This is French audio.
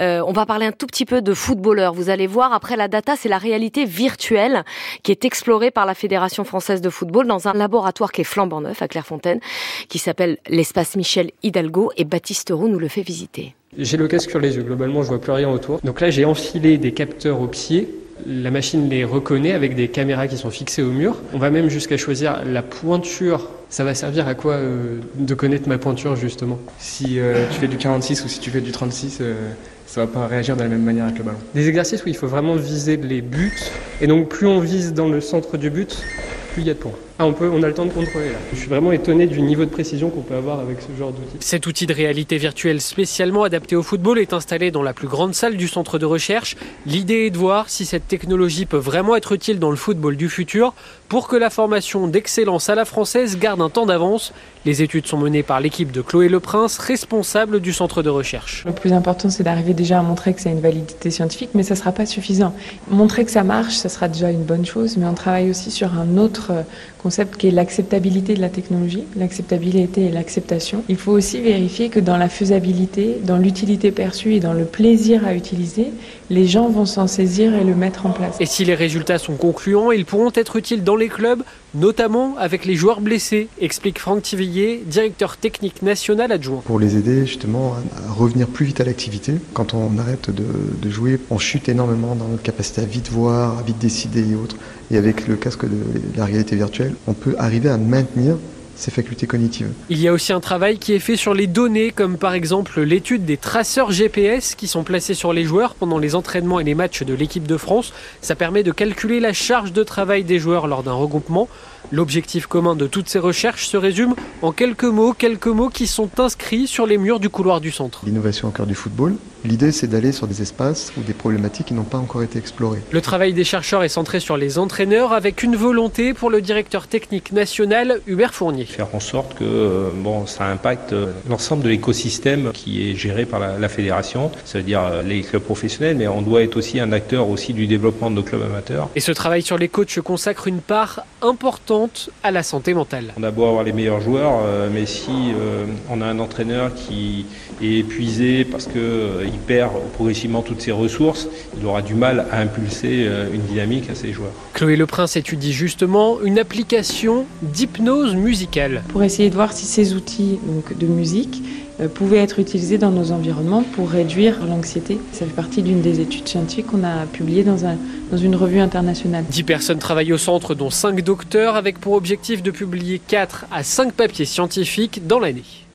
Euh, on va parler un tout petit peu de footballeurs. Vous allez voir, après la data, c'est la réalité virtuelle qui est explorée par la Fédération française de football dans un laboratoire qui est flambant neuf à Clairefontaine, qui s'appelle l'espace Michel Hidalgo et Baptiste Roux nous le fait visiter. J'ai le casque sur les yeux, globalement je vois plus rien autour. Donc là j'ai enfilé des capteurs au pied la machine les reconnaît avec des caméras qui sont fixées au mur. On va même jusqu'à choisir la pointure. Ça va servir à quoi euh, de connaître ma pointure justement? Si euh, tu fais du 46 ou si tu fais du 36, euh, ça va pas réagir de la même manière avec le ballon. Des exercices où il faut vraiment viser les buts. Et donc plus on vise dans le centre du but, plus il y a de points. Ah, on, peut, on a le temps de contrôler là. Je suis vraiment étonné du niveau de précision qu'on peut avoir avec ce genre d'outil. Cet outil de réalité virtuelle spécialement adapté au football est installé dans la plus grande salle du centre de recherche. L'idée est de voir si cette technologie peut vraiment être utile dans le football du futur pour que la formation d'excellence à la française garde un temps d'avance. Les études sont menées par l'équipe de Chloé Leprince, responsable du centre de recherche. Le plus important, c'est d'arriver déjà à montrer que ça a une validité scientifique, mais ça ne sera pas suffisant. Montrer que ça marche, ça sera déjà une bonne chose, mais on travaille aussi sur un autre concept qui est l'acceptabilité de la technologie, l'acceptabilité et l'acceptation. Il faut aussi vérifier que dans la faisabilité, dans l'utilité perçue et dans le plaisir à utiliser, les gens vont s'en saisir et le mettre en place. Et si les résultats sont concluants, ils pourront être utiles dans les clubs, notamment avec les joueurs blessés, explique Franck Tivillier, directeur technique national adjoint. Pour les aider justement à revenir plus vite à l'activité. Quand on arrête de, de jouer, on chute énormément dans notre capacité à vite voir, à vite décider et autres. Et avec le casque de la réalité virtuelle, on peut arriver à maintenir ses facultés cognitives. Il y a aussi un travail qui est fait sur les données, comme par exemple l'étude des traceurs GPS qui sont placés sur les joueurs pendant les entraînements et les matchs de l'équipe de France. Ça permet de calculer la charge de travail des joueurs lors d'un regroupement. L'objectif commun de toutes ces recherches se résume en quelques mots, quelques mots qui sont inscrits sur les murs du couloir du centre. L'innovation au cœur du football, l'idée c'est d'aller sur des espaces ou des problématiques qui n'ont pas encore été explorées. Le travail des chercheurs est centré sur les entraîneurs avec une volonté pour le directeur technique national Hubert Fournier. Faire en sorte que euh, bon, ça impacte euh, l'ensemble de l'écosystème qui est géré par la, la fédération, c'est-à-dire euh, les clubs professionnels, mais on doit être aussi un acteur aussi du développement de nos clubs amateurs. Et ce travail sur les coachs consacre une part importante à la santé mentale. On a beau avoir les meilleurs joueurs, euh, mais si euh, on a un entraîneur qui est épuisé parce qu'il euh, perd progressivement toutes ses ressources, il aura du mal à impulser une dynamique à ses joueurs. Chloé Le Prince étudie justement une application d'hypnose musicale. Pour essayer de voir si ces outils donc, de musique pouvaient être utilisés dans nos environnements pour réduire l'anxiété. Ça fait partie d'une des études scientifiques qu'on a publiées dans, un, dans une revue internationale. 10 personnes travaillent au centre, dont 5 docteurs, avec pour objectif de publier 4 à 5 papiers scientifiques dans l'année.